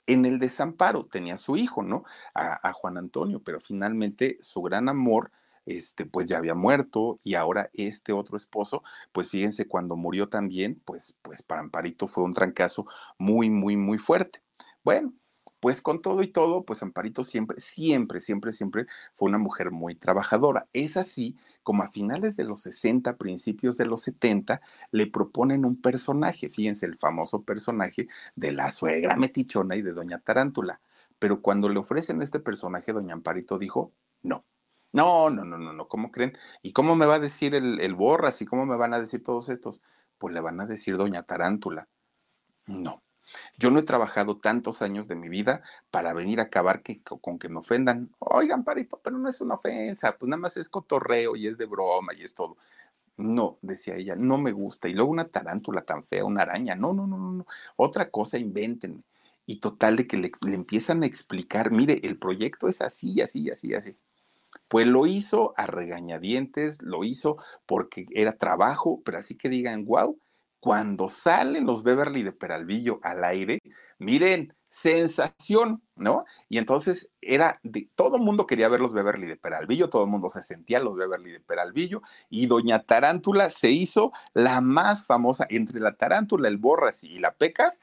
en el desamparo. Tenía su hijo, ¿no? A, Juan Antonio, pero finalmente su gran amor este, pues ya había muerto y ahora este otro esposo, pues fíjense, cuando murió también, pues, pues para Amparito fue un trancazo muy, muy, muy fuerte. Bueno, pues con todo y todo, pues Amparito siempre, siempre, siempre, siempre fue una mujer muy trabajadora. Es así como a finales de los 60, principios de los 70, le proponen un personaje, fíjense, el famoso personaje de la suegra metichona y de Doña Tarántula. Pero cuando le ofrecen este personaje, Doña Amparito dijo, no, no, no, no, no, no, ¿cómo creen? ¿Y cómo me va a decir el, el Borras y cómo me van a decir todos estos? Pues le van a decir Doña Tarántula. No. Yo no he trabajado tantos años de mi vida para venir a acabar con que me ofendan. Oigan, Parito, pero no es una ofensa, pues nada más es cotorreo y es de broma y es todo. No, decía ella, no me gusta. Y luego una tarántula tan fea, una araña. No, no, no, no, no. Otra cosa, invéntenme. Y total de que le, le empiezan a explicar, mire, el proyecto es así, así, así, así. Pues lo hizo a regañadientes, lo hizo porque era trabajo, pero así que digan, wow, cuando salen los Beverly de Peralvillo al aire, miren, sensación, ¿no? Y entonces era de todo el mundo quería ver los Beverly de Peralvillo, todo el mundo se sentía los Beverly de Peralvillo y doña Tarántula se hizo la más famosa entre la Tarántula, el Borras y la Pecas,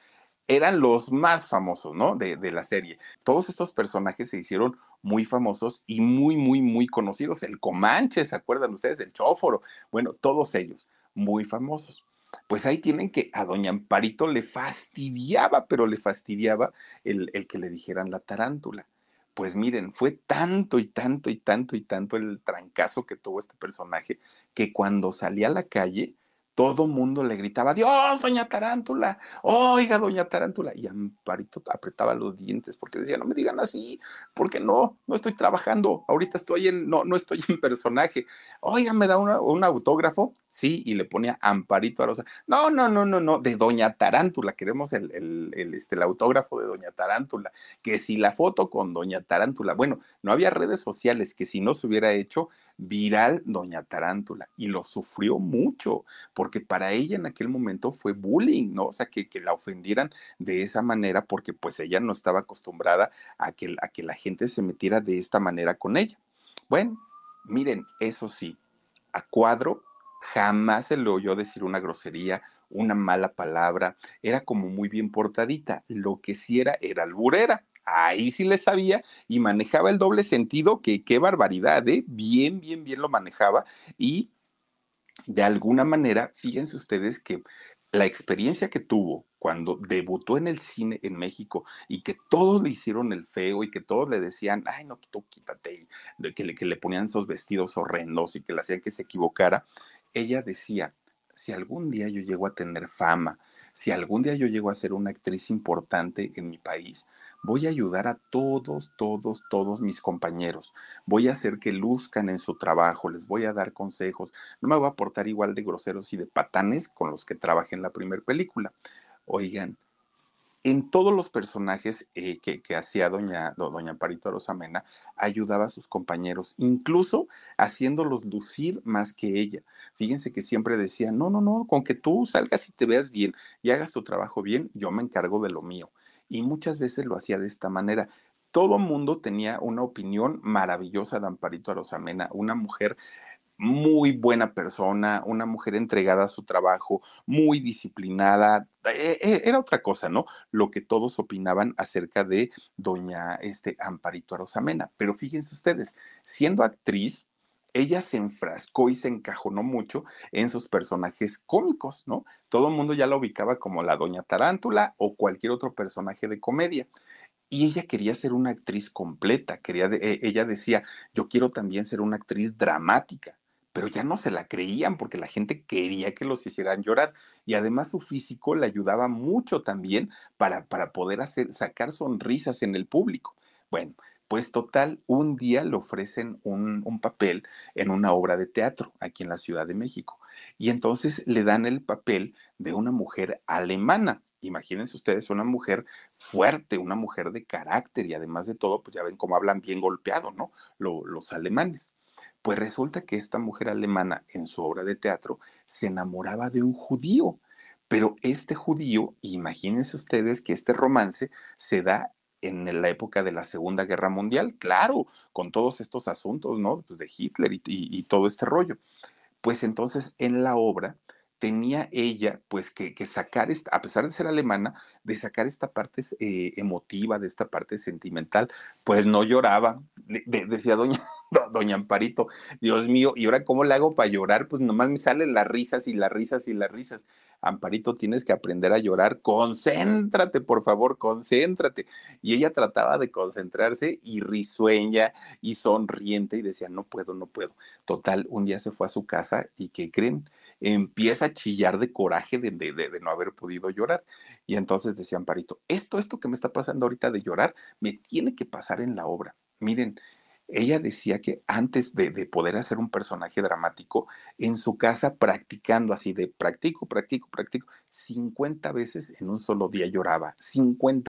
eran los más famosos, ¿no? De, de la serie. Todos estos personajes se hicieron muy famosos y muy, muy, muy conocidos. El Comanche, ¿se acuerdan ustedes? El Chóforo. Bueno, todos ellos muy famosos. Pues ahí tienen que a doña Amparito le fastidiaba, pero le fastidiaba el, el que le dijeran la tarántula. Pues miren, fue tanto y tanto y tanto y tanto el trancazo que tuvo este personaje que cuando salía a la calle, todo mundo le gritaba, Dios, doña Tarántula, oiga, doña Tarántula. Y Amparito apretaba los dientes porque decía, no me digan así, porque no, no estoy trabajando, ahorita estoy en, no, no estoy en personaje. Oiga, ¿me da un autógrafo? Sí, y le ponía Amparito a Rosa. No, no, no, no, no, de doña Tarántula, queremos el, el, el, este, el autógrafo de doña Tarántula, que si la foto con doña Tarántula, bueno, no había redes sociales, que si no se hubiera hecho, viral Doña Tarántula y lo sufrió mucho, porque para ella en aquel momento fue bullying, ¿no? O sea, que, que la ofendieran de esa manera porque pues ella no estaba acostumbrada a que, a que la gente se metiera de esta manera con ella. Bueno, miren, eso sí, a cuadro jamás se le oyó decir una grosería, una mala palabra, era como muy bien portadita, lo que sí era era alburera ahí sí le sabía y manejaba el doble sentido, que qué barbaridad, ¿eh? Bien, bien, bien lo manejaba y de alguna manera, fíjense ustedes que la experiencia que tuvo cuando debutó en el cine en México y que todos le hicieron el feo y que todos le decían, ay, no, tú quítate, que le, que le ponían esos vestidos horrendos y que le hacían que se equivocara, ella decía, si algún día yo llego a tener fama, si algún día yo llego a ser una actriz importante en mi país, voy a ayudar a todos, todos, todos mis compañeros. Voy a hacer que luzcan en su trabajo, les voy a dar consejos. No me voy a portar igual de groseros y de patanes con los que trabajé en la primera película. Oigan, en todos los personajes eh, que, hacía doña, doña Amparito Rosamena, ayudaba a sus compañeros, incluso haciéndolos lucir más que ella. Fíjense que siempre decía, no, no, no, con que tú salgas y te veas bien y hagas tu trabajo bien, yo me encargo de lo mío. Y muchas veces lo hacía de esta manera. Todo mundo tenía una opinión maravillosa de Amparito Rosamena, una mujer muy buena persona, una mujer entregada a su trabajo, muy disciplinada. Eh, eh, era otra cosa, ¿no? Lo que todos opinaban acerca de doña este, Amparito Arosamena. Pero fíjense ustedes, siendo actriz, ella se enfrascó y se encajonó mucho en sus personajes cómicos, ¿no? Todo el mundo ya la ubicaba como la doña Tarántula o cualquier otro personaje de comedia. Y ella quería ser una actriz completa, quería e, ella decía, yo quiero también ser una actriz dramática pero ya no se la creían porque la gente quería que los hicieran llorar. Y además su físico le ayudaba mucho también para, para poder hacer, sacar sonrisas en el público. Bueno, pues total, un día le ofrecen un, un, papel en una obra de teatro aquí en la Ciudad de México. Y entonces le dan el papel de una mujer alemana. Imagínense ustedes, una mujer fuerte, una mujer de carácter y además de todo, pues ya ven cómo hablan bien golpeado, ¿no? los alemanes. Pues resulta que esta mujer alemana en su obra de teatro se enamoraba de un judío, pero este judío, imagínense ustedes que este romance se da en la época de la Segunda Guerra Mundial, claro, con todos estos asuntos, ¿no? Pues de Hitler y, y todo este rollo. Pues entonces en la obra tenía ella pues que, sacar, esta, a pesar de ser alemana, de sacar esta parte eh, emotiva, de esta parte sentimental, pues no lloraba, decía doña, <laughs> doña Amparito, Dios mío, ¿y ahora cómo le hago para llorar? Pues nomás me salen las risas y las risas y las risas. Amparito, tienes que aprender a llorar, concéntrate, por favor, concéntrate. Y ella trataba de concentrarse y risueña y sonriente y decía, no puedo, no puedo. Total, un día se fue a su casa y ¿qué creen? Empieza a chillar de coraje de, no haber podido llorar. Y entonces decía Amparito, esto, esto que me está pasando ahorita de llorar, me tiene que pasar en la obra. Miren, ella decía que antes de, de, poder hacer un personaje dramático, en su casa practicando así de practico, practico, practico, 50 veces en un solo día lloraba, 50.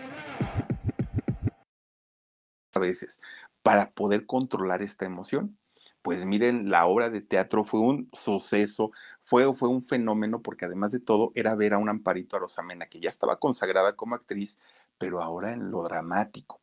veces para poder controlar esta emoción. Pues miren, la obra de teatro fue un suceso, fue, fue un fenómeno porque además de todo era ver a un Amparito Arosamena que ya estaba consagrada como actriz, pero ahora en lo dramático.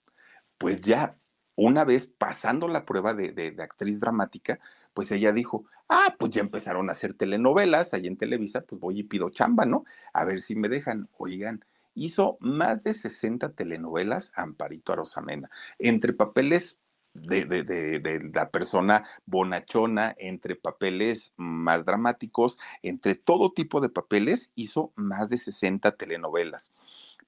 Pues ya una vez pasando la prueba de, de, actriz dramática, pues ella dijo, ah, pues ya empezaron a hacer telenovelas ahí en Televisa, pues voy y pido chamba, ¿no? A ver si me dejan. Oigan, hizo más de 60 telenovelas Amparito Arosamena, entre papeles de, la persona bonachona, entre papeles más dramáticos, entre todo tipo de papeles, hizo más de 60 telenovelas.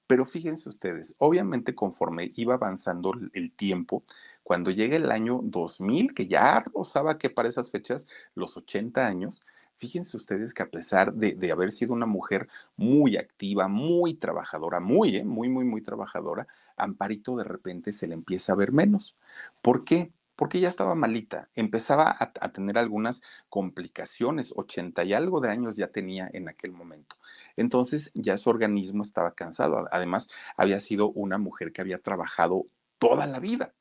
Pero fíjense ustedes, obviamente conforme iba avanzando el tiempo, cuando llega el año 2000, que ya rozaba que para esas fechas los 80 años, fíjense ustedes que a pesar de, haber sido una mujer muy activa, muy trabajadora, muy, eh, muy, muy, muy trabajadora, Amparito de repente se le empieza a ver menos. ¿Por qué? Porque ya estaba malita, empezaba a, a, tener algunas complicaciones, 80 y algo de años ya tenía en aquel momento. Entonces ya su organismo estaba cansado. Además, había sido una mujer que había trabajado toda la vida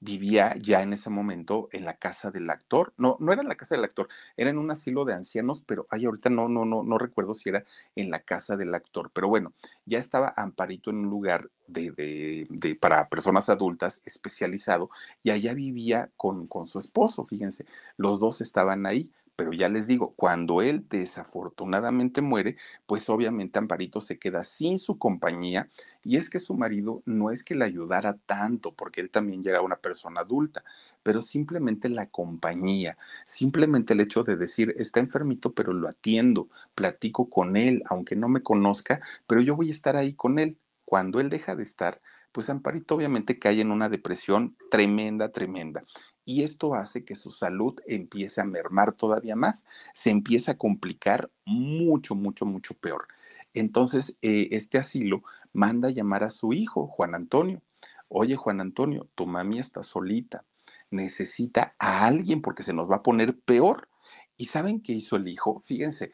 vivía ya en ese momento en la casa del actor. No, no era en la casa del actor, era en un asilo de ancianos, pero ay, ahorita no, no, no, no recuerdo si era en la casa del actor. Pero bueno, ya estaba Amparito en un lugar de, de, de para personas adultas especializado y allá vivía con, con su esposo, fíjense, los dos estaban ahí Pero ya les digo, cuando él desafortunadamente muere, pues obviamente Amparito se queda sin su compañía y es que su marido no es que le ayudara tanto, porque él también ya era una persona adulta, pero simplemente la compañía, simplemente el hecho de decir, está enfermito, pero lo atiendo, platico con él, aunque no me conozca, pero yo voy a estar ahí con él. Cuando él deja de estar, pues Amparito obviamente cae en una depresión tremenda, tremenda y esto hace que su salud empiece a mermar todavía más, se empieza a complicar mucho, mucho, mucho peor. Entonces, eh, este asilo manda a llamar a su hijo, Juan Antonio. Oye, Juan Antonio, tu mami está solita, necesita a alguien porque se nos va a poner peor. ¿Y saben qué hizo el hijo? Fíjense,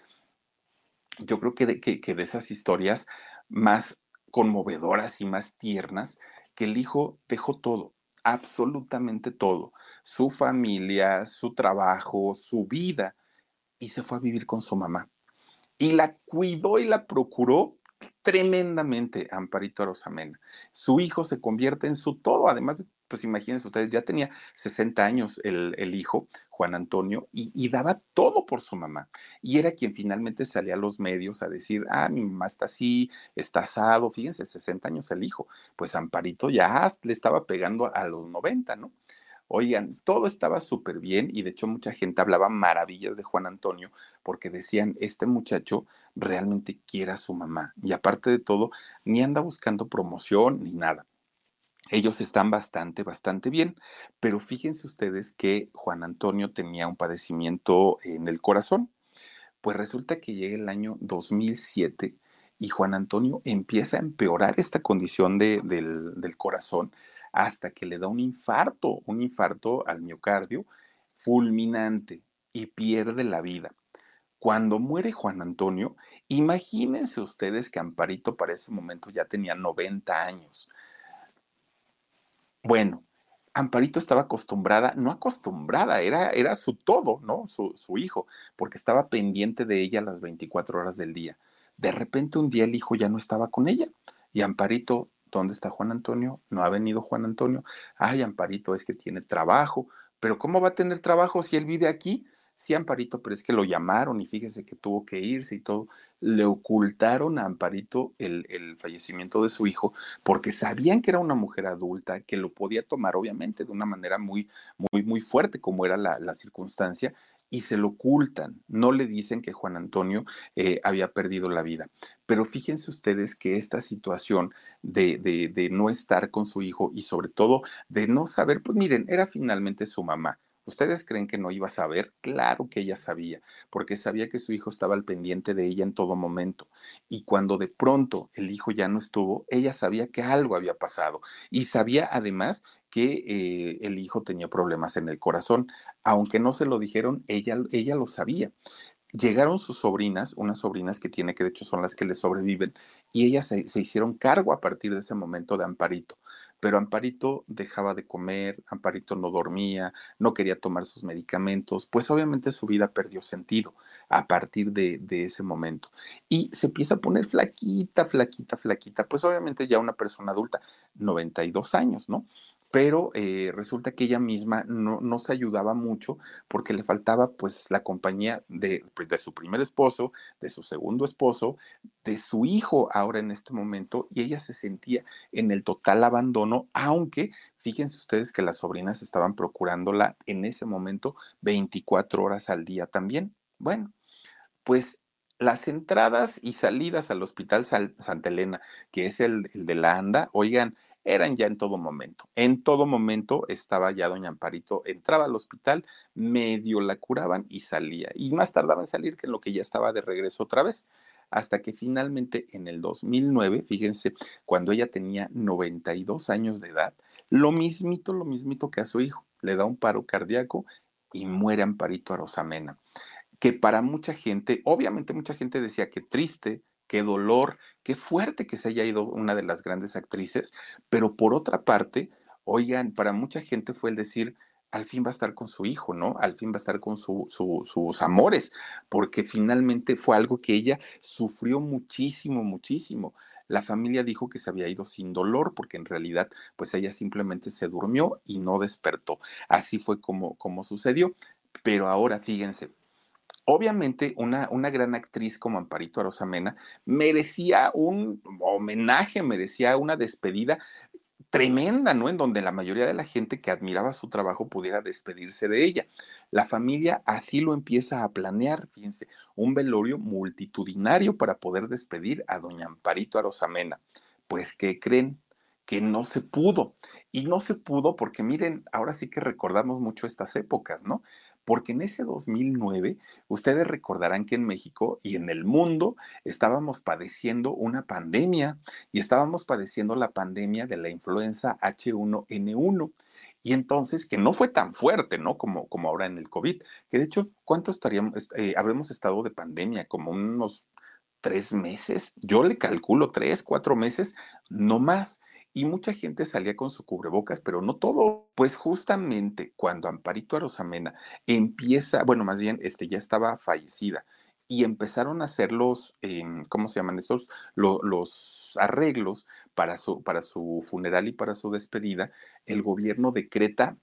yo creo que de, que de esas historias más conmovedoras y más tiernas, que el hijo dejó todo, absolutamente todo, su familia, su trabajo, su vida, y se fue a vivir con su mamá. Y la cuidó y la procuró tremendamente Amparito Arosamena. Su hijo se convierte en su todo, además pues imagínense ustedes, ya tenía 60 años el, hijo, Juan Antonio, y, daba todo por su mamá. Y era quien finalmente salía a los medios a decir, ah, mi mamá está así, está asado, fíjense, 60 años el hijo. Pues Amparito ya le estaba pegando a los 90, ¿no? Oigan, todo estaba súper bien y de hecho mucha gente hablaba maravillas de Juan Antonio porque decían, este muchacho realmente quiere a su mamá y aparte de todo, ni anda buscando promoción ni nada. Ellos están bastante, bastante bien, pero fíjense ustedes que Juan Antonio tenía un padecimiento en el corazón. Pues resulta que llega el año 2007 y Juan Antonio empieza a empeorar esta condición del, corazón hasta que le da un infarto, un infarto al miocardio fulminante y pierde la vida. Cuando muere Juan Antonio, imagínense ustedes que Amparito para ese momento ya tenía 90 años. Bueno, Amparito estaba acostumbrada, no acostumbrada, era, era su todo, ¿no? Su, su, hijo, porque estaba pendiente de ella las 24 horas del día. De repente un día el hijo ya no estaba con ella y Amparito ¿Dónde está Juan Antonio? No ha venido Juan Antonio. Ay, Amparito, es que tiene trabajo. Pero ¿cómo va a tener trabajo si él vive aquí? Sí, Amparito, pero es que lo llamaron y fíjese que tuvo que irse y todo. Le ocultaron a Amparito el, el, fallecimiento de su hijo porque sabían que era una mujer adulta, que lo podía tomar obviamente de una manera muy, muy, muy fuerte como era la, la circunstancia y se lo ocultan, no le dicen que Juan Antonio eh, había perdido la vida. Pero fíjense ustedes que esta situación de, de, de no estar con su hijo y sobre todo de no saber, pues miren, era finalmente su mamá. ¿Ustedes creen que no iba a saber? Claro que ella sabía, porque sabía que su hijo estaba al pendiente de ella en todo momento. Y cuando de pronto el hijo ya no estuvo, ella sabía que algo había pasado. Y sabía además que eh, el hijo tenía problemas en el corazón. Aunque no se lo dijeron, ella, ella lo sabía. Llegaron sus sobrinas, unas sobrinas que tiene, que de hecho son las que le sobreviven, y ellas se, se hicieron cargo a partir de ese momento de Amparito pero Amparito dejaba de comer, Amparito no dormía, no quería tomar sus medicamentos, pues obviamente su vida perdió sentido a partir de, ese momento. Y se empieza a poner flaquita, flaquita, flaquita, pues obviamente ya una persona adulta, 92 años, ¿no? Pero eh, resulta que ella misma no, no, se ayudaba mucho porque le faltaba pues la compañía de, pues, de, su primer esposo, de su segundo esposo, de su hijo ahora en este momento y ella se sentía en el total abandono, aunque fíjense ustedes que las sobrinas estaban procurándola en ese momento 24 horas al día también. Bueno, pues las entradas y salidas al Hospital Santa Elena, que es el, el de la ANDA, oigan, eran ya en todo momento. En todo momento estaba ya doña Amparito, entraba al hospital, medio la curaban y salía. Y más tardaba en salir que en lo que ya estaba de regreso otra vez. Hasta que finalmente en el 2009, fíjense, cuando ella tenía 92 años de edad, lo mismito, lo mismito que a su hijo, le da un paro cardíaco y muere Amparito Arosamena. Que para mucha gente, obviamente mucha gente decía que triste, qué dolor, qué fuerte que se haya ido una de las grandes actrices, pero por otra parte, oigan, para mucha gente fue el decir, al fin va a estar con su hijo, ¿no? Al fin va a estar con sus amores, porque finalmente fue algo que ella sufrió muchísimo, muchísimo. La familia dijo que se había ido sin dolor, porque en realidad, pues ella simplemente se durmió y no despertó. Así fue como, como sucedió. Pero ahora, fíjense, obviamente una, una gran actriz como Amparito Arosamena merecía un homenaje, merecía una despedida tremenda, ¿no? En donde la mayoría de la gente que admiraba su trabajo pudiera despedirse de ella. La familia así lo empieza a planear, fíjense, un velorio multitudinario para poder despedir a doña Amparito Arosamena. Pues, ¿qué creen? Que no se pudo. Y no se pudo porque, miren, ahora sí que recordamos mucho estas épocas, ¿no? Porque en ese 2009 ustedes recordarán que en México y en el mundo estábamos padeciendo una pandemia y estábamos padeciendo la pandemia de la influenza H1N1. Y entonces, que no fue tan fuerte, ¿no? Como, como ahora en el COVID, que de hecho, ¿cuánto estaríamos, eh, habremos estado de pandemia? Como unos tres meses, yo le calculo tres, cuatro meses, no más y mucha gente salía con su cubrebocas, pero no todo. Pues justamente cuando Amparito Arosamena empieza, bueno, más bien, este ya estaba fallecida y empezaron a hacer los, em, ¿cómo se llaman estos? los arreglos para su, para su funeral y para su despedida, el gobierno decreta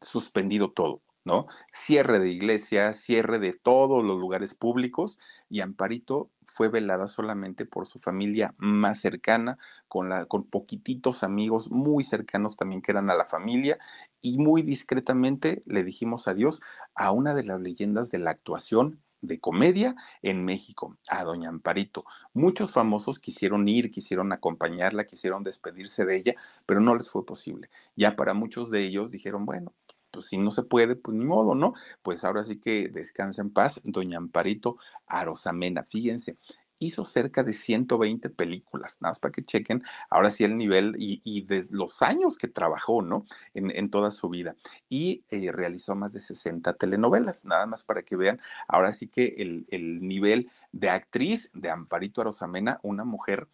suspendido todo. ¿no? Cierre de iglesias, cierre de todos los lugares públicos y Amparito fue velada solamente por su familia más cercana, con, la, con poquititos amigos muy cercanos también que eran a la familia y muy discretamente le dijimos adiós a una de las leyendas de la actuación de comedia en México, a Doña Amparito. Muchos famosos quisieron ir, quisieron acompañarla, quisieron despedirse de ella, pero no les fue posible. Ya para muchos de ellos dijeron, bueno, pues si no se puede, pues ni modo, ¿no? Pues ahora sí que descansa en paz, doña Amparito Arosamena. Fíjense, hizo cerca de 120 películas, nada más para que chequen ahora sí el nivel y, de los años que trabajó, ¿no? En, toda su vida. Y eh, realizó más de 60 telenovelas, nada más para que vean ahora sí que el, el nivel de actriz de Amparito Arosamena, una mujer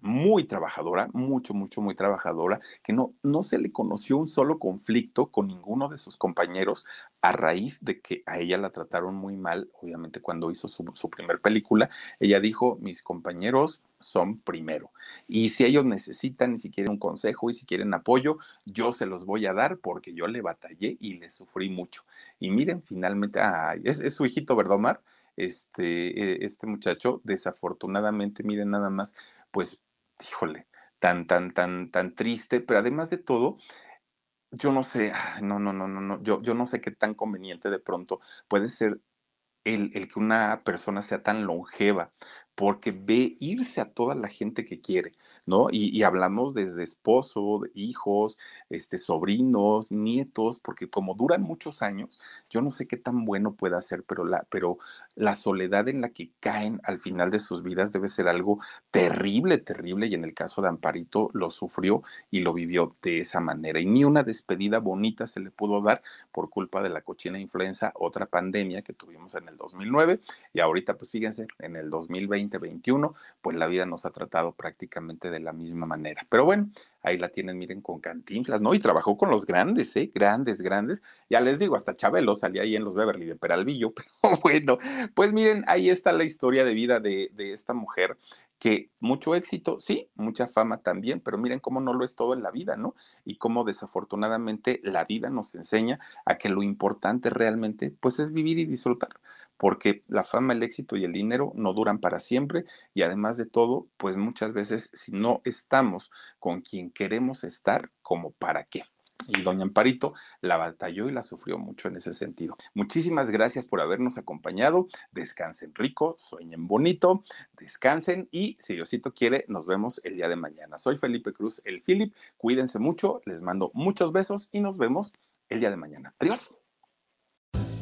muy trabajadora, mucho, mucho, muy trabajadora, que no, no se le conoció un solo conflicto con ninguno de sus compañeros a raíz de que a ella la trataron muy mal, obviamente cuando hizo su, su primer película, ella dijo, mis compañeros son primero. Y si ellos necesitan, si quieren un consejo y si quieren apoyo, yo se los voy a dar porque yo le batallé y le sufrí mucho. Y miren, finalmente, es, es, su hijito, ¿verdad, Omar? Este, e, este muchacho, desafortunadamente, miren nada más, pues, híjole, tan, tan, tan, tan triste, pero además de todo, yo no sé, no, no, no, no, no, yo, yo no sé qué tan conveniente de pronto puede ser el, el que una persona sea tan longeva, porque ve irse a toda la gente que quiere, ¿no? Y, hablamos desde esposo, hijos, este, sobrinos, nietos, porque como duran muchos años, yo no sé qué tan bueno pueda ser, pero la, pero la soledad en la que caen al final de sus vidas debe ser algo terrible, terrible, y en el caso de Amparito lo sufrió y lo vivió de esa manera. Y ni una despedida bonita se le pudo dar por culpa de la cochina influenza, otra pandemia que tuvimos en el 2009, y ahorita, pues fíjense, en el 2020 2021, pues la vida nos ha tratado prácticamente de la misma manera. Pero bueno, ahí la tienen, miren, con Cantinflas, ¿no? Y trabajó con los grandes, ¿eh? Grandes, grandes. Ya les digo, hasta Chabelo salía ahí en los Beverly de Peralvillo, <laughs> pero bueno, pues miren, ahí está la historia de vida de, de esta mujer que mucho éxito, sí, mucha fama también, pero miren cómo no lo es todo en la vida, ¿no? Y cómo desafortunadamente la vida nos enseña a que lo importante realmente, pues es vivir y disfrutar porque la fama, el éxito y el dinero no duran para siempre y además de todo, pues muchas veces si no estamos con quien queremos estar, como para qué. Y doña Amparito la batalló y la sufrió mucho en ese sentido. Muchísimas gracias por habernos acompañado. Descansen rico, sueñen bonito, descansen y si Diosito quiere, nos vemos el día de mañana. Soy Felipe Cruz, el Philip. Cuídense mucho, les mando muchos besos y nos vemos el día de mañana. Adiós.